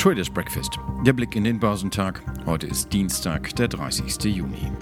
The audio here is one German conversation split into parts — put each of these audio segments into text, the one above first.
Traders Breakfast. Der Blick in den Börsentag. Heute ist Dienstag, der 30. Juni.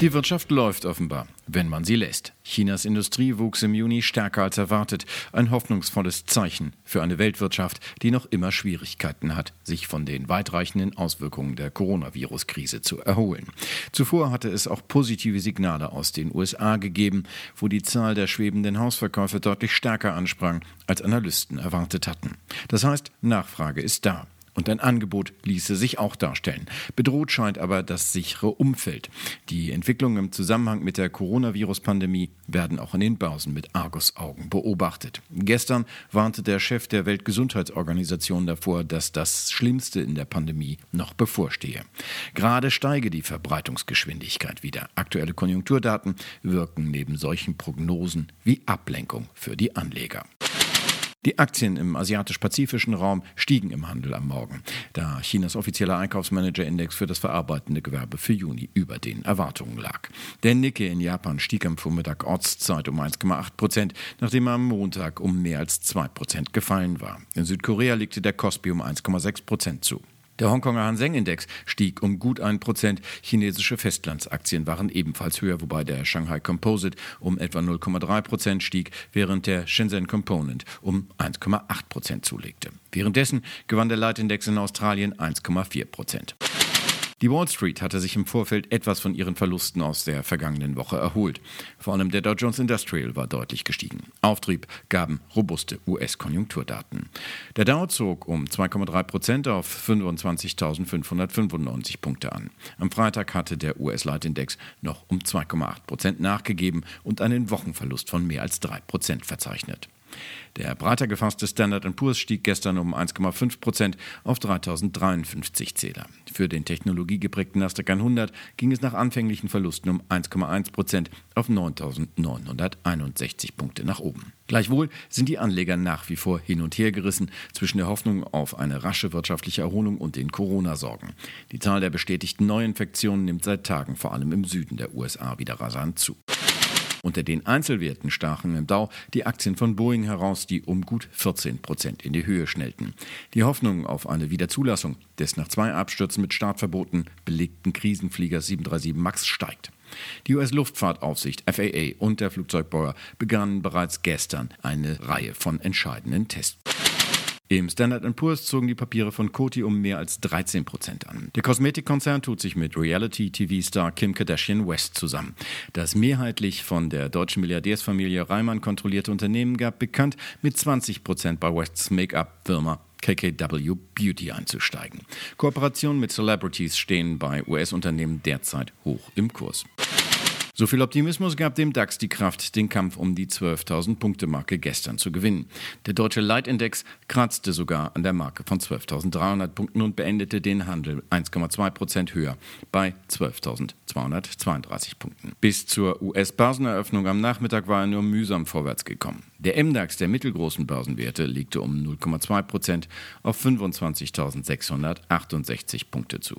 Die Wirtschaft läuft offenbar, wenn man sie lässt. Chinas Industrie wuchs im Juni stärker als erwartet. Ein hoffnungsvolles Zeichen für eine Weltwirtschaft, die noch immer Schwierigkeiten hat, sich von den weitreichenden Auswirkungen der Coronavirus-Krise zu erholen. Zuvor hatte es auch positive Signale aus den USA gegeben, wo die Zahl der schwebenden Hausverkäufe deutlich stärker ansprang, als Analysten erwartet hatten. Das heißt, Nachfrage ist da. Und ein Angebot ließe sich auch darstellen. Bedroht scheint aber das sichere Umfeld. Die Entwicklungen im Zusammenhang mit der Coronavirus-Pandemie werden auch in den Börsen mit Argusaugen beobachtet. Gestern warnte der Chef der Weltgesundheitsorganisation davor, dass das Schlimmste in der Pandemie noch bevorstehe. Gerade steige die Verbreitungsgeschwindigkeit wieder. Aktuelle Konjunkturdaten wirken neben solchen Prognosen wie Ablenkung für die Anleger. Die Aktien im asiatisch-pazifischen Raum stiegen im Handel am Morgen, da Chinas offizieller Einkaufsmanager-Index für das verarbeitende Gewerbe für Juni über den Erwartungen lag. Der Nikkei in Japan stieg am Vormittag Ortszeit um 1,8 Prozent, nachdem er am Montag um mehr als 2 Prozent gefallen war. In Südkorea legte der Kospi um 1,6 Prozent zu. Der Hongkonger Hang Seng Index stieg um gut ein Prozent. Chinesische Festlandsaktien waren ebenfalls höher, wobei der Shanghai Composite um etwa 0,3 Prozent stieg, während der Shenzhen Component um 1,8 Prozent zulegte. Währenddessen gewann der Leitindex in Australien 1,4 Prozent. Die Wall Street hatte sich im Vorfeld etwas von ihren Verlusten aus der vergangenen Woche erholt. Vor allem der Dow Jones Industrial war deutlich gestiegen. Auftrieb gaben robuste US-Konjunkturdaten. Der Dow zog um 2,3 Prozent auf 25.595 Punkte an. Am Freitag hatte der US-Leitindex noch um 2,8 Prozent nachgegeben und einen Wochenverlust von mehr als 3 Prozent verzeichnet. Der breiter gefasste Standard Poor's stieg gestern um 1,5 Prozent auf 3053 Zähler. Für den technologiegeprägten Nasdaq 100 ging es nach anfänglichen Verlusten um 1,1 Prozent auf 9961 Punkte nach oben. Gleichwohl sind die Anleger nach wie vor hin und her gerissen zwischen der Hoffnung auf eine rasche wirtschaftliche Erholung und den Corona-Sorgen. Die Zahl der bestätigten Neuinfektionen nimmt seit Tagen vor allem im Süden der USA wieder rasant zu. Unter den Einzelwerten stachen im Dow die Aktien von Boeing heraus, die um gut 14 Prozent in die Höhe schnellten. Die Hoffnung auf eine Wiederzulassung des nach zwei Abstürzen mit Startverboten belegten Krisenflieger 737 MAX steigt. Die US-Luftfahrtaufsicht FAA und der Flugzeugbauer begannen bereits gestern eine Reihe von entscheidenden Tests. Im Standard Poor's zogen die Papiere von Coty um mehr als 13 Prozent an. Der Kosmetikkonzern tut sich mit Reality-TV-Star Kim Kardashian West zusammen. Das mehrheitlich von der deutschen Milliardärsfamilie Reimann kontrollierte Unternehmen gab bekannt, mit 20 Prozent bei Wests Make-up-Firma KKW Beauty einzusteigen. Kooperationen mit Celebrities stehen bei US-Unternehmen derzeit hoch im Kurs. So viel Optimismus gab dem DAX die Kraft, den Kampf um die 12.000 Punkte Marke gestern zu gewinnen. Der deutsche Leitindex kratzte sogar an der Marke von 12.300 Punkten und beendete den Handel 1,2 Prozent höher bei 12.232 Punkten. Bis zur US-Börseneröffnung am Nachmittag war er nur mühsam vorwärts gekommen. Der MDAX der mittelgroßen Börsenwerte legte um 0,2 Prozent auf 25.668 Punkte zu.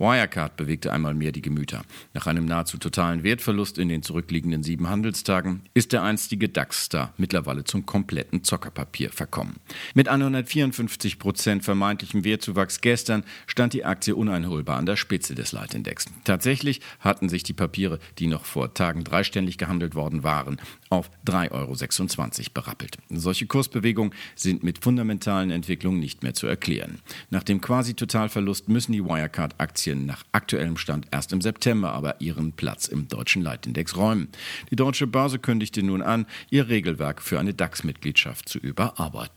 Wirecard bewegte einmal mehr die Gemüter. Nach einem nahezu totalen Wertverlust in den zurückliegenden sieben Handelstagen ist der einstige DAX-Star mittlerweile zum kompletten Zockerpapier verkommen. Mit 154 Prozent vermeintlichem Wertzuwachs gestern stand die Aktie uneinholbar an der Spitze des Leitindex. Tatsächlich hatten sich die Papiere, die noch vor Tagen dreiständig gehandelt worden waren, auf 3,26 Euro berappelt. Solche Kursbewegungen sind mit fundamentalen Entwicklungen nicht mehr zu erklären. Nach dem Quasi-Totalverlust müssen die Wirecard-Aktien Aktien nach aktuellem Stand erst im September aber ihren Platz im deutschen Leitindex räumen. Die deutsche Börse kündigte nun an, ihr Regelwerk für eine DAX-Mitgliedschaft zu überarbeiten.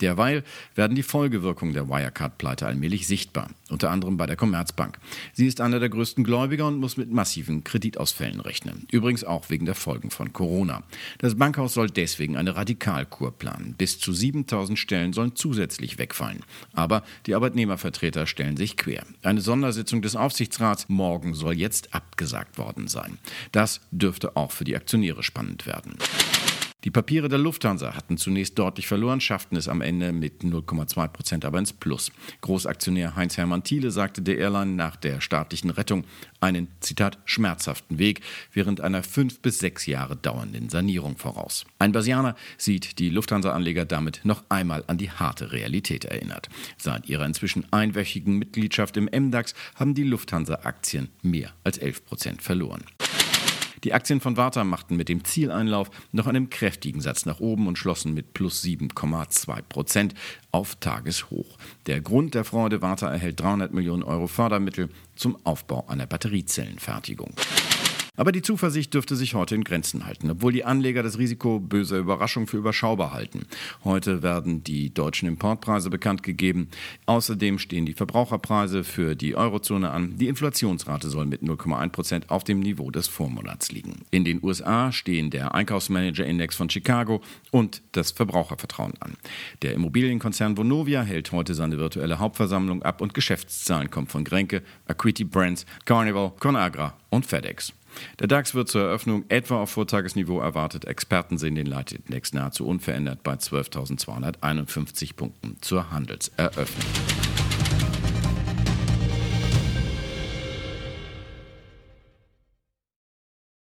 Derweil werden die Folgewirkungen der Wirecard-Pleite allmählich sichtbar, unter anderem bei der Commerzbank. Sie ist einer der größten Gläubiger und muss mit massiven Kreditausfällen rechnen. Übrigens auch wegen der Folgen von Corona. Das Bankhaus soll deswegen eine Radikalkur planen. Bis zu 7000 Stellen sollen zusätzlich wegfallen. Aber die Arbeitnehmervertreter stellen sich quer. Eine Sondersitzung des Aufsichtsrats morgen soll jetzt abgesagt worden sein. Das dürfte auch für die Aktionäre spannend werden. Die Papiere der Lufthansa hatten zunächst deutlich verloren, schafften es am Ende mit 0,2 Prozent aber ins Plus. Großaktionär Heinz-Hermann Thiele sagte der Airline nach der staatlichen Rettung einen, Zitat, schmerzhaften Weg während einer fünf bis sechs Jahre dauernden Sanierung voraus. Ein Basianer sieht die Lufthansa-Anleger damit noch einmal an die harte Realität erinnert. Seit ihrer inzwischen einwöchigen Mitgliedschaft im MDAX haben die Lufthansa-Aktien mehr als 11 Prozent verloren. Die Aktien von Warta machten mit dem Zieleinlauf noch einen kräftigen Satz nach oben und schlossen mit plus 7,2 Prozent auf Tageshoch. Der Grund der Freude, Warta erhält 300 Millionen Euro Fördermittel zum Aufbau einer Batteriezellenfertigung. Aber die Zuversicht dürfte sich heute in Grenzen halten, obwohl die Anleger das Risiko böser Überraschung für überschaubar halten. Heute werden die deutschen Importpreise bekannt gegeben. Außerdem stehen die Verbraucherpreise für die Eurozone an. Die Inflationsrate soll mit 0,1 Prozent auf dem Niveau des Vormonats liegen. In den USA stehen der Einkaufsmanager-Index von Chicago und das Verbrauchervertrauen an. Der Immobilienkonzern Vonovia hält heute seine virtuelle Hauptversammlung ab und Geschäftszahlen kommen von Grenke, Acuity Brands, Carnival, Conagra und FedEx. Der DAX wird zur Eröffnung etwa auf Vortagesniveau erwartet. Experten sehen den Leitindex nahezu unverändert bei 12.251 Punkten zur Handelseröffnung.